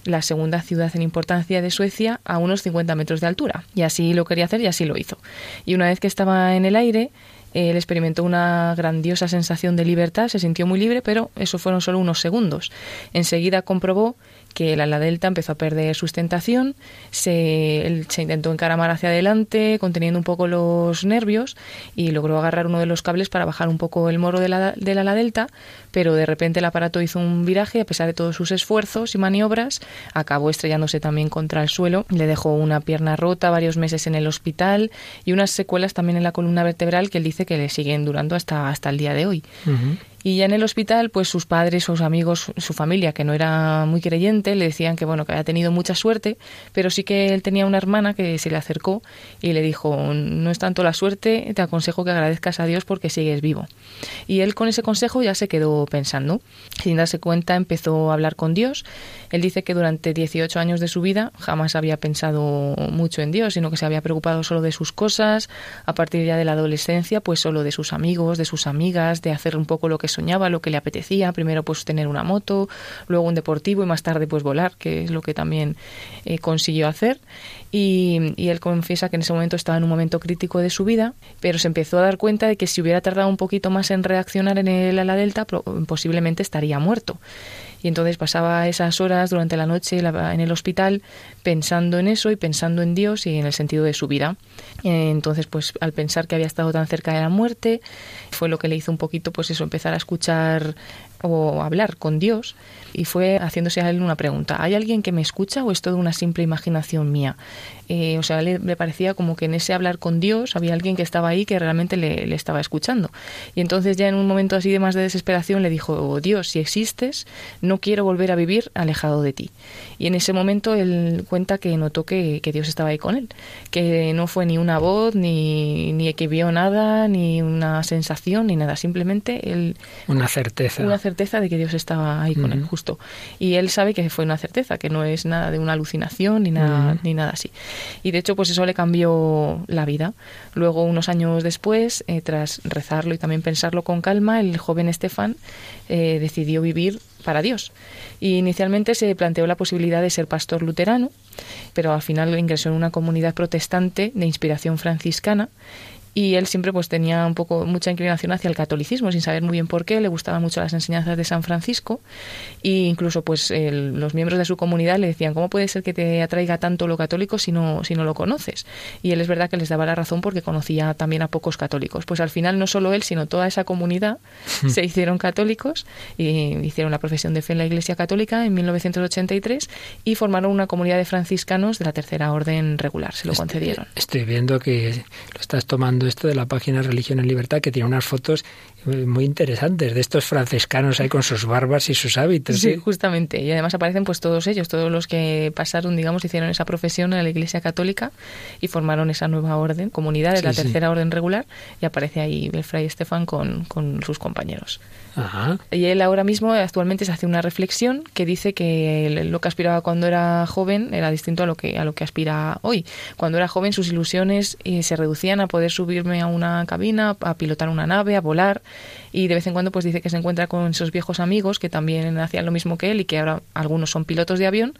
la segunda ciudad en importancia de Suecia, a unos 50 metros de altura. Y así lo quería hacer y así lo hizo. Y una vez que estaba en el aire, él experimentó una grandiosa sensación de libertad, se sintió muy libre, pero eso fueron solo unos segundos. Enseguida comprobó que el ala delta empezó a perder sustentación, se, se intentó encaramar hacia adelante, conteniendo un poco los nervios, y logró agarrar uno de los cables para bajar un poco el morro de la- del ala delta, pero de repente el aparato hizo un viraje, a pesar de todos sus esfuerzos y maniobras, acabó estrellándose también contra el suelo, le dejó una pierna rota, varios meses en el hospital y unas secuelas también en la columna vertebral que él dice que le siguen durando hasta, hasta el día de hoy. Y ya en el hospital, pues sus padres, sus amigos, su familia, que no era muy creyente, le decían que bueno, que había tenido mucha suerte, pero sí que él tenía una hermana que se le acercó y le dijo, no es tanto la suerte, te aconsejo que agradezcas a Dios porque sigues vivo. Y él con ese consejo ya se quedó pensando. Sin darse cuenta empezó a hablar con Dios. Él dice que durante 18 años de su vida jamás había pensado mucho en Dios, sino que se había preocupado solo de sus cosas. A partir ya de la adolescencia, pues solo de sus amigos, de sus amigas, de hacer un poco lo que soñaba, lo que le apetecía. Primero pues tener una moto, luego un deportivo y más tarde pues volar, que es lo que también eh, consiguió hacer. Y, él confiesa que en ese momento estaba en un momento crítico de su vida, pero se empezó a dar cuenta de que si hubiera tardado un poquito más en reaccionar en el ala delta, posiblemente estaría muerto. Y entonces pasaba esas horas durante la noche en el hospital pensando en eso y pensando en Dios y en el sentido de su vida. Entonces, pues al pensar que había estado tan cerca de la muerte, fue lo que le hizo un poquito, pues eso, empezar a escuchar o hablar con Dios y fue haciéndose a él una pregunta. ¿Hay alguien que me escucha o es todo una simple imaginación mía? Eh, o sea, le, le parecía como que en ese hablar con Dios había alguien que estaba ahí que realmente le, le estaba escuchando. Y entonces ya en un momento así de más de desesperación le dijo, "Oh, Dios, si existes, no quiero volver a vivir alejado de ti. Y en ese momento él cuenta que notó que, que Dios estaba ahí con él, que no fue ni una voz, ni, ni que vio nada, ni una sensación, ni nada, simplemente él Una certeza. una certeza de que Dios estaba ahí con él, justo. Y él sabe que fue una certeza, que no es nada de una alucinación ni nada, ni nada así. Y de hecho, pues eso le cambió la vida. Luego, unos años después, eh, tras rezarlo y también pensarlo con calma, el joven Estefan eh, decidió vivir para Dios. Y inicialmente se planteó la posibilidad de ser pastor luterano, pero al final ingresó en una comunidad protestante de inspiración franciscana y él siempre pues tenía un poco mucha inclinación hacia el catolicismo, sin saber muy bien por qué, le gustaban mucho las enseñanzas de San Francisco e incluso pues el- los miembros de su comunidad le decían, ¿cómo puede ser que te atraiga tanto lo católico si no, si no lo conoces? Y él es verdad que les daba la razón porque conocía también a pocos católicos. Pues al final no solo él, sino toda esa comunidad se hicieron católicos y hicieron la profesión de fe en la Iglesia Católica en 1983 y formaron una comunidad de franciscanos de la tercera orden regular, se lo concedieron. Estoy viendo que lo estás tomando esto de la página Religión en Libertad, que tiene unas fotos muy interesantes de estos franciscanos ahí con sus barbas y sus hábitos. Sí, ¿eh? justamente. Y además aparecen pues todos ellos, todos los que pasaron, digamos, hicieron esa profesión en la Iglesia Católica y formaron esa nueva orden, comunidad de Sí, la sí. tercera orden regular, y aparece ahí el fray Estefan con, con sus compañeros. Ajá. Y él ahora mismo actualmente se hace una reflexión que dice que lo que aspiraba cuando era joven era distinto a lo que a lo que aspira hoy. Cuando era joven sus ilusiones eh, se reducían a poder subirme a una cabina, a pilotar una nave, a volar y de vez en cuando pues dice que se encuentra con esos viejos amigos que también hacían lo mismo que él y que ahora algunos son pilotos de avión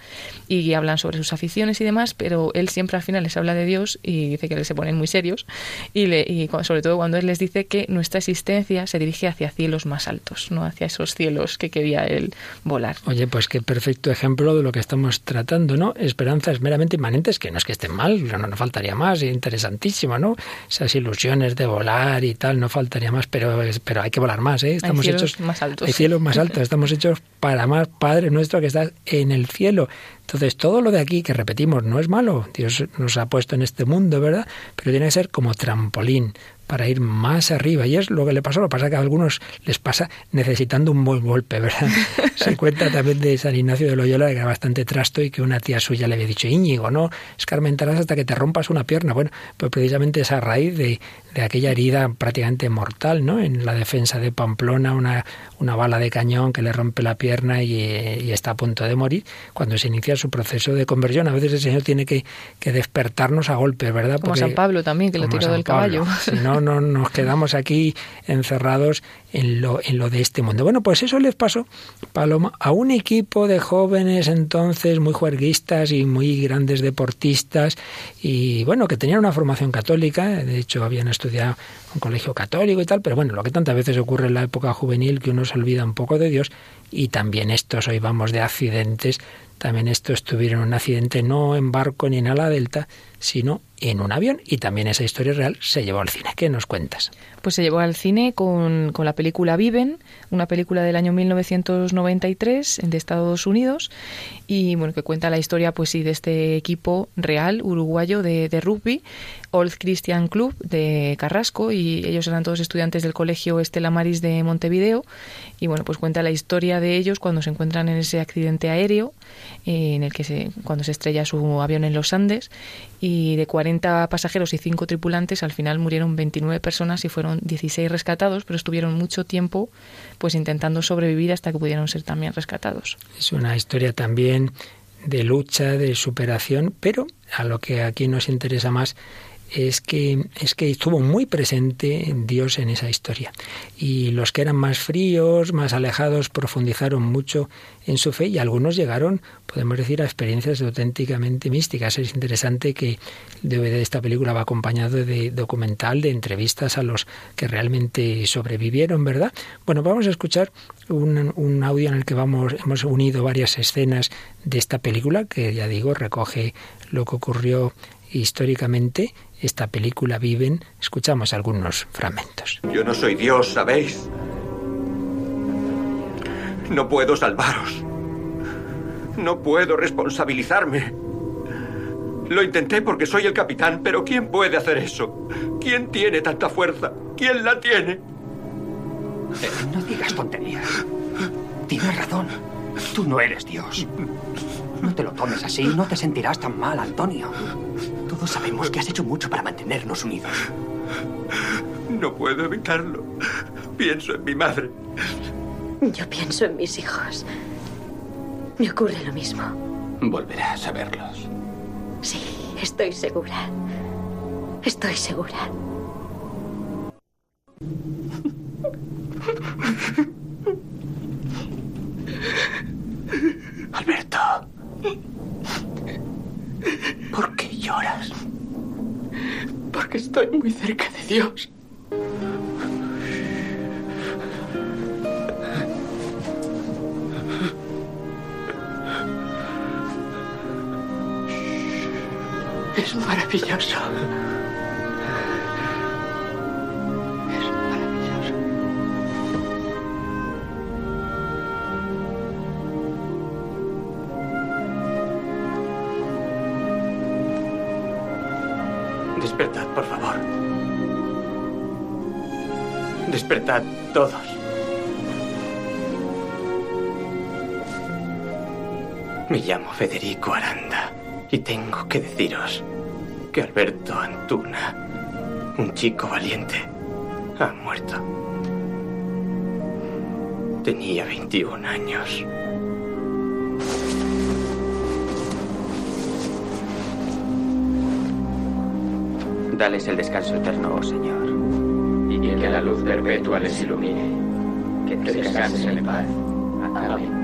y hablan sobre sus aficiones y demás, pero él siempre al final les habla de Dios y dice que se ponen muy serios y, le, y sobre todo cuando él les dice que nuestra existencia se dirige hacia cielos más altos, no hacia esos cielos que quería él volar. Oye, pues qué perfecto ejemplo de lo que estamos tratando, ¿no? Esperanzas meramente inmanentes, que no es que estén mal, no nos faltaría más, interesantísimo, ¿no? Esas ilusiones de volar y tal, no faltaría más, pero, pero hay que volar más, ¿eh? Estamos cielos hechos más altos. Hay cielos más altos, estamos hechos para más Padre nuestro que está en el cielo. Entonces, todo lo de aquí que repetimos no es malo. Dios nos ha puesto en este mundo, ¿verdad? Pero tiene que ser como trampolín para ir más arriba. Y es lo que le pasó. Lo que pasa es que a algunos les pasa necesitando un buen golpe, ¿verdad? Se cuenta también de San Ignacio de Loyola, que era bastante trasto y que una tía suya le había dicho, Íñigo, no escarmentarás hasta que te rompas una pierna. Bueno, pues precisamente esa raíz de, de aquella herida prácticamente mortal, ¿no? En la defensa de Pamplona, una, una bala de cañón que le rompe la pierna y, y está a punto de morir, cuando se inicia su proceso de conversión. A veces el Señor tiene que, que despertarnos a golpes, ¿verdad? Como San Pablo también, que lo tiró del Pablo. caballo. Si no, no nos quedamos aquí encerrados en lo, en lo de este mundo. Bueno, pues eso les pasó, Paloma, a un equipo de jóvenes entonces muy juerguistas y muy grandes deportistas y bueno, que tenían una formación católica, de hecho habían estudiado un colegio católico y tal, pero bueno, lo que tantas veces ocurre en la época juvenil que uno se olvida un poco de Dios y también estos hoy vamos de accidentes, también estos tuvieron un accidente no en barco ni en ala delta, sino en un avión y también esa historia real se llevó al cine. ¿Qué nos cuentas? Pues se llevó al cine con, con la película Viven, una película del año 1993 de Estados Unidos y bueno que cuenta la historia pues sí de este equipo real uruguayo de, de rugby, Old Christian Club de Carrasco y ellos eran todos estudiantes del colegio Estela Maris de Montevideo y bueno pues cuenta la historia de ellos cuando se encuentran en ese accidente aéreo eh, en el que se, cuando se estrella su avión en los Andes y de 40 pasajeros y 5 tripulantes al final murieron 29 personas y fueron 16 rescatados, pero estuvieron mucho tiempo pues intentando sobrevivir hasta que pudieron ser también rescatados. Es una historia también de lucha, de superación, pero a lo que aquí nos interesa más es que, es que estuvo muy presente Dios en esa historia. Y los que eran más fríos, más alejados, profundizaron mucho en su fe y algunos llegaron, podemos decir, a experiencias auténticamente místicas. Es interesante que de esta película va acompañado de documental, de entrevistas a los que realmente sobrevivieron, ¿verdad? Bueno, vamos a escuchar un, un audio en el que vamos, hemos unido varias escenas de esta película, que ya digo, recoge lo que ocurrió históricamente. Esta película Viven, escuchamos algunos fragmentos. Yo no soy Dios, ¿sabéis? No puedo salvaros. No puedo responsabilizarme. Lo intenté porque soy el capitán, pero ¿quién puede hacer eso? ¿Quién tiene tanta fuerza? ¿Quién la tiene? Eh, no digas tonterías. Tienes razón. Tú no eres Dios. No te lo tomes así, no te sentirás tan mal, Antonio. Todos sabemos que has hecho mucho para mantenernos unidos. No puedo evitarlo. Pienso en mi madre. Yo pienso en mis hijos. Me ocurre lo mismo. Volverás a verlos. Sí, estoy segura. Estoy segura. Alberto. ¿Por qué lloras? Porque que estoy muy cerca de Dios. Es maravilloso. Despertad todos. Me llamo Federico Aranda y tengo que deciros que Alberto Antuna, un chico valiente, ha muerto. Tenía 21 años. Dales el descanso eterno, Señor, y que la luz perpetua les ilumine. Que descansen en paz. Amén.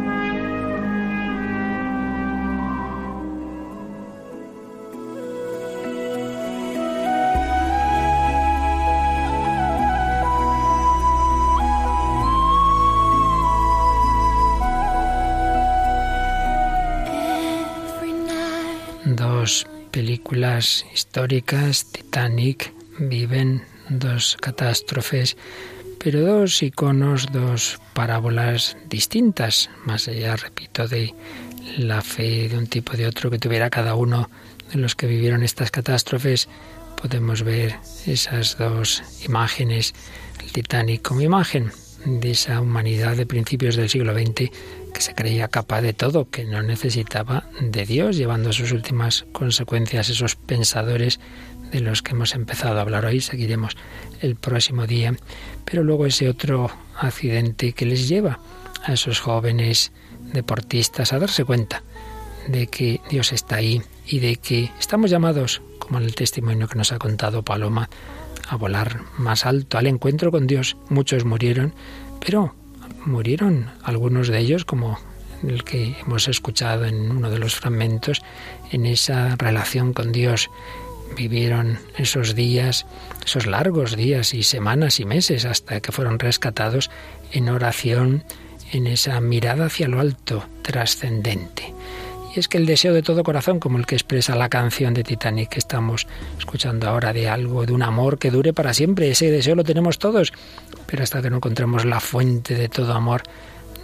Dos películas históricas, Titanic, viven dos catástrofes, pero dos iconos, dos parábolas distintas, más allá, repito, de la fe de un tipo de otro que tuviera cada uno de los que vivieron estas catástrofes, podemos ver esas dos imágenes, el Titanic como imagen de esa humanidad de principios del siglo XX que se creía capaz de todo, que no necesitaba de Dios, llevando a sus últimas consecuencias esos pensadores de los que hemos empezado a hablar hoy, seguiremos el próximo día, pero luego ese otro accidente que les lleva a esos jóvenes deportistas a darse cuenta de que Dios está ahí y de que estamos llamados, como en el testimonio que nos ha contado Paloma, a volar más alto al encuentro con Dios. Muchos murieron, pero murieron algunos de ellos, como el que hemos escuchado en uno de los fragmentos, en esa relación con Dios. Vivieron esos días, esos largos días y semanas y meses hasta que fueron rescatados en oración, en esa mirada hacia lo alto, trascendente. Y es que el deseo de todo corazón, como el que expresa la canción de Titanic que estamos escuchando ahora, de algo, de un amor que dure para siempre, ese deseo lo tenemos todos, pero hasta que no encontremos la fuente de todo amor,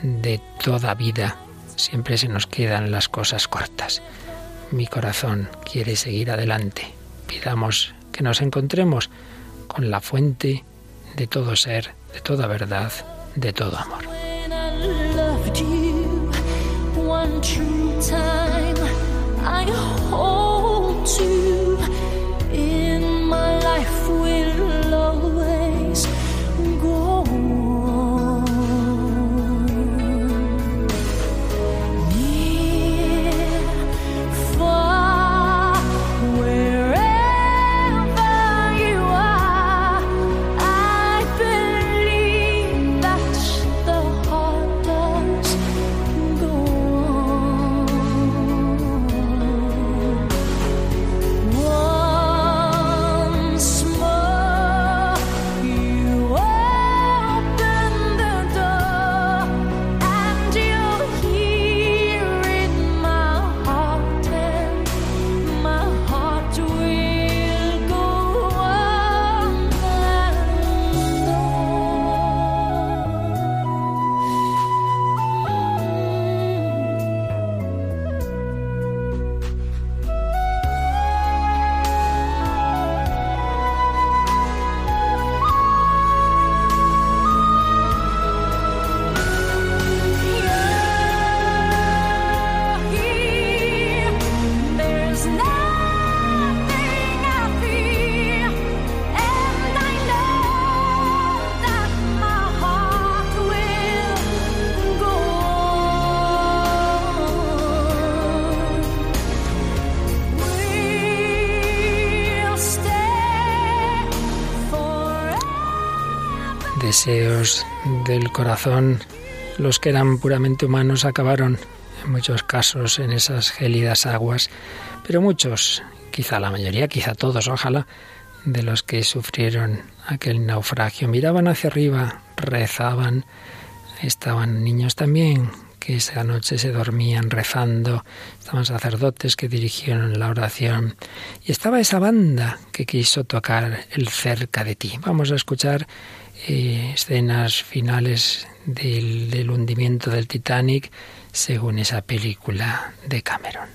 de toda vida, siempre se nos quedan las cosas cortas. Mi corazón quiere seguir adelante. Pidamos que nos encontremos con la fuente de todo ser, de toda verdad, de todo amor. Deseos del corazón, los que eran puramente humanos acabaron en muchos casos en esas gélidas aguas, pero muchos, quizá la mayoría, quizá todos, ojalá, de los que sufrieron aquel naufragio. Miraban hacia arriba, rezaban, estaban niños también que esa noche se dormían rezando, estaban sacerdotes que dirigieron la oración y estaba esa banda que quiso tocar el cerca de ti. Vamos a escuchar eh, escenas finales del, del hundimiento del Titanic según esa película de Cameron.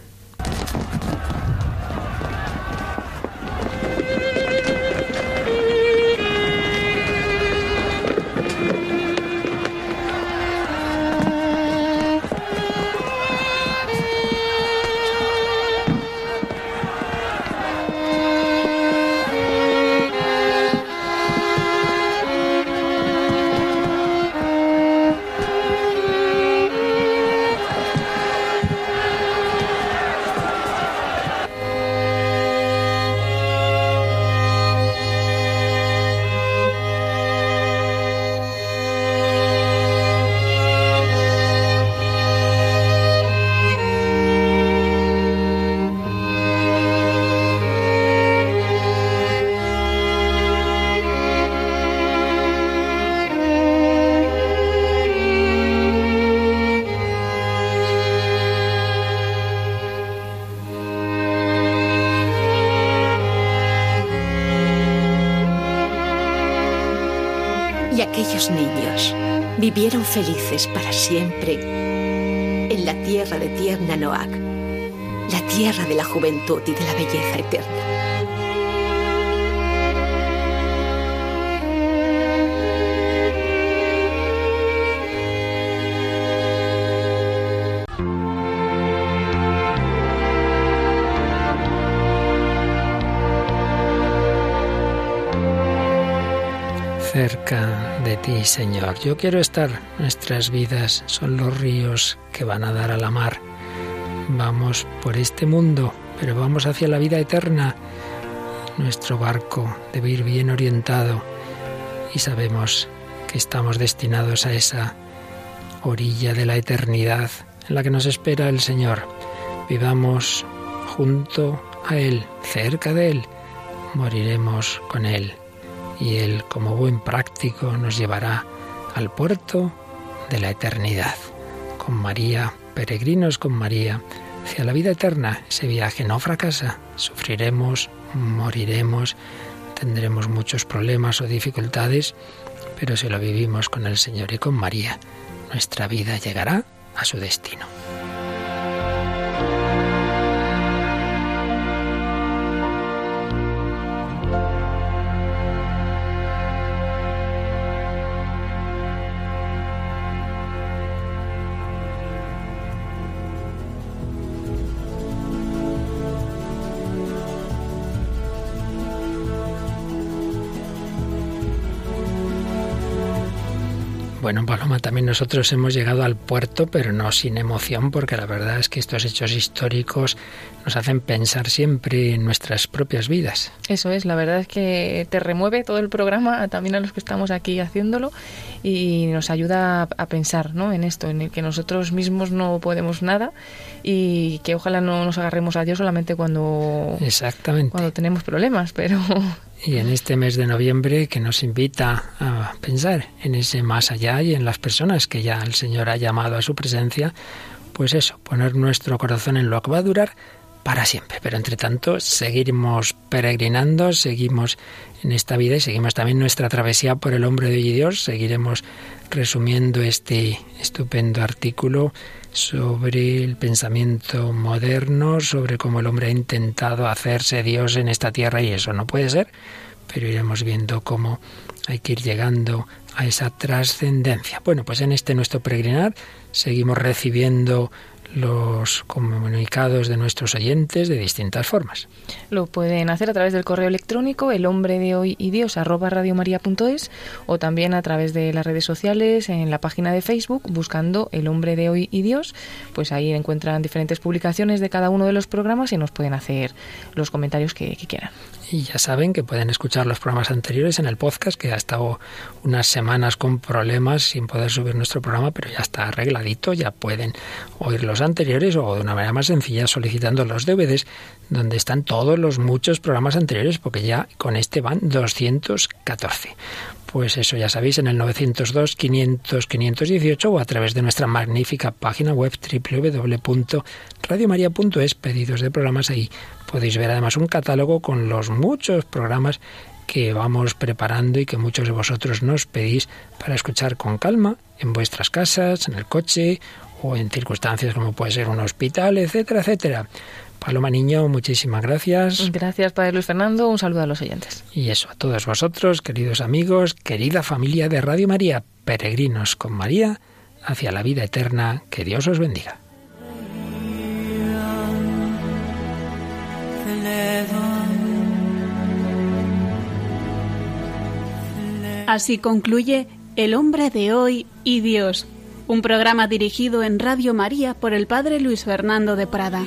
Vivieron felices para siempre en la tierra de tierna Noac, la tierra de la juventud y de la belleza eterna. Cerca de ti, Señor. Yo quiero estar. Nuestras vidas son los ríos que van a dar a la mar. Vamos por este mundo, pero vamos hacia la vida eterna. Nuestro barco debe ir bien orientado y sabemos que estamos destinados a esa orilla de la eternidad en la que nos espera el Señor. Vivamos junto a Él, cerca de Él. Moriremos con Él y Él, como buen práctico, nos llevará al puerto de la eternidad. Con María, peregrinos con María, hacia la vida eterna. Ese viaje no fracasa. Sufriremos, moriremos, tendremos muchos problemas o dificultades, pero si lo vivimos con el Señor y con María, nuestra vida llegará a su destino. Nosotros hemos llegado al puerto, pero no sin emoción, porque la verdad es que estos hechos históricos nos hacen pensar siempre en nuestras propias vidas. Eso es, la verdad es que te remueve todo el programa, también a los que estamos aquí haciéndolo, y nos ayuda a pensar ¿no? en esto, en el que nosotros mismos no podemos nada y que ojalá no nos agarremos a Dios solamente cuando, Exactamente. cuando tenemos problemas, pero y en este mes de noviembre que nos invita a pensar en ese más allá y en las personas que ya el Señor ha llamado a su presencia, pues eso, poner nuestro corazón en lo que va a durar para siempre. Pero entre tanto, seguimos peregrinando, seguimos en esta vida y seguimos también nuestra travesía por el hombre de hoy Dios. Seguiremos resumiendo este estupendo artículo sobre el pensamiento moderno, sobre cómo el hombre ha intentado hacerse Dios en esta tierra y eso no puede ser, pero iremos viendo cómo hay que ir llegando a esa trascendencia. Bueno, pues en este nuestro peregrinar seguimos recibiendo los comunicados de nuestros oyentes de distintas formas. Lo pueden hacer a través del correo electrónico el hombre de hoy y Dios radiomaria.es o también a través de las redes sociales en la página de Facebook buscando el hombre de hoy y Dios. Pues ahí encuentran diferentes publicaciones de cada uno de los programas y nos pueden hacer los comentarios que quieran. Y ya saben que pueden escuchar los programas anteriores en el podcast, que ha estado unas semanas con problemas sin poder subir nuestro programa, pero ya está arregladito, ya pueden oír los anteriores o de una manera más sencilla solicitando los DVDs donde están todos los muchos programas anteriores porque ya con este van 214. Pues eso ya sabéis en el 902 500 518 o a través de nuestra magnífica página web www.radiomaria.es pedidos de programas ahí podéis ver además un catálogo con los muchos programas que vamos preparando y que muchos de vosotros nos pedís para escuchar con calma en vuestras casas, en el coche o en circunstancias como puede ser un hospital, etcétera, etcétera. Paloma Niño, muchísimas gracias. Gracias, Padre Luis Fernando. Un saludo a los oyentes. Y eso, a todos vosotros, queridos amigos, querida familia de Radio María, peregrinos con María hacia la vida eterna. Que Dios os bendiga. Así concluye El hombre de hoy y Dios, un programa dirigido en Radio María por el Padre Luis Fernando de Prada.